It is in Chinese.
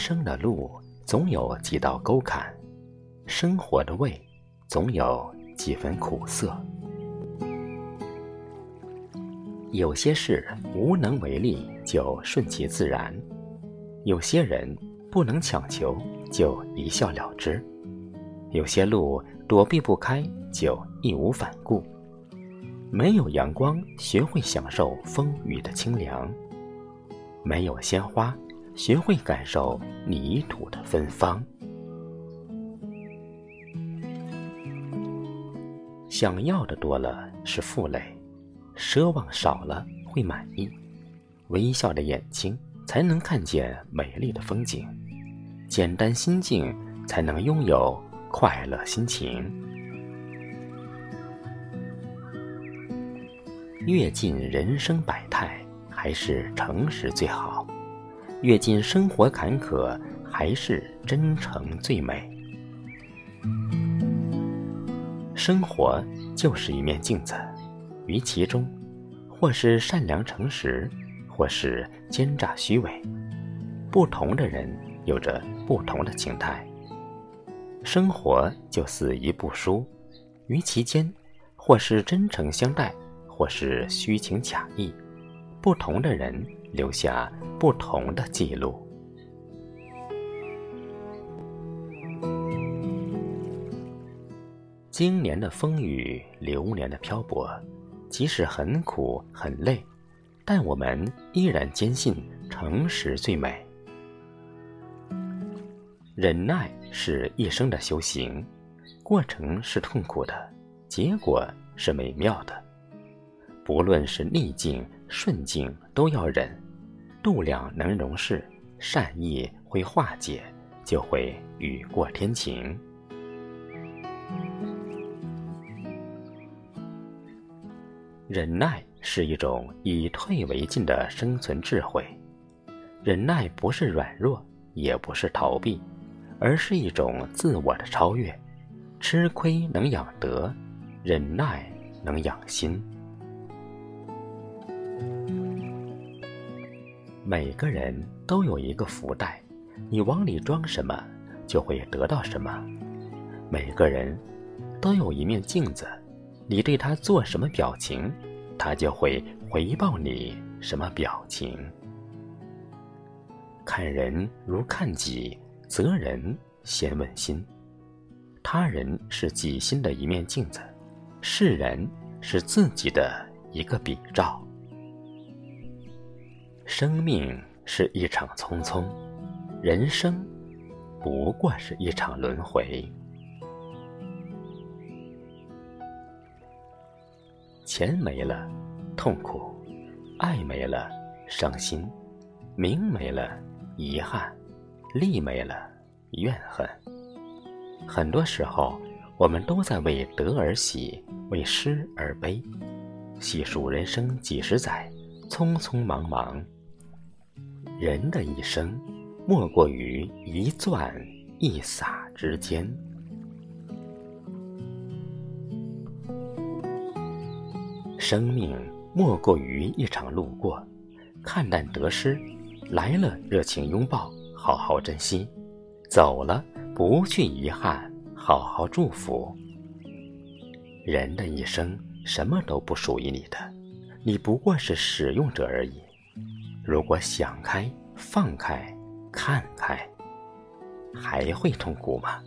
生的路总有几道沟坎，生活的味总有几分苦涩。有些事无能为力，就顺其自然；有些人不能强求，就一笑了之；有些路躲避不开，就义无反顾。没有阳光，学会享受风雨的清凉；没有鲜花，学会感受泥土的芬芳。想要的多了是负累，奢望少了会满意。微笑的眼睛才能看见美丽的风景，简单心境才能拥有快乐心情。阅尽人生百态，还是诚实最好；阅尽生活坎坷，还是真诚最美。生活就是一面镜子，于其中，或是善良诚实，或是奸诈虚伪。不同的人有着不同的情态。生活就似一部书，于其间，或是真诚相待。或是虚情假意，不同的人留下不同的记录。经年的风雨，流年的漂泊，即使很苦很累，但我们依然坚信诚实最美。忍耐是一生的修行，过程是痛苦的，结果是美妙的。不论是逆境顺境，都要忍。度量能容事，善意会化解，就会雨过天晴。忍耐是一种以退为进的生存智慧。忍耐不是软弱，也不是逃避，而是一种自我的超越。吃亏能养德，忍耐能养心。每个人都有一个福袋，你往里装什么，就会得到什么。每个人都有一面镜子，你对他做什么表情，他就会回报你什么表情。看人如看己，责人先问心。他人是己心的一面镜子，世人是自己的一个比照。生命是一场匆匆，人生不过是一场轮回。钱没了，痛苦；爱没了，伤心；名没了，遗憾；利没了，怨恨。很多时候，我们都在为得而喜，为失而悲。细数人生几十载，匆匆忙忙。人的一生，莫过于一钻一撒之间。生命莫过于一场路过，看淡得失，来了热情拥抱，好好珍惜；走了不去遗憾，好好祝福。人的一生，什么都不属于你的，你不过是使用者而已。如果想开、放开、看开，还会痛苦吗？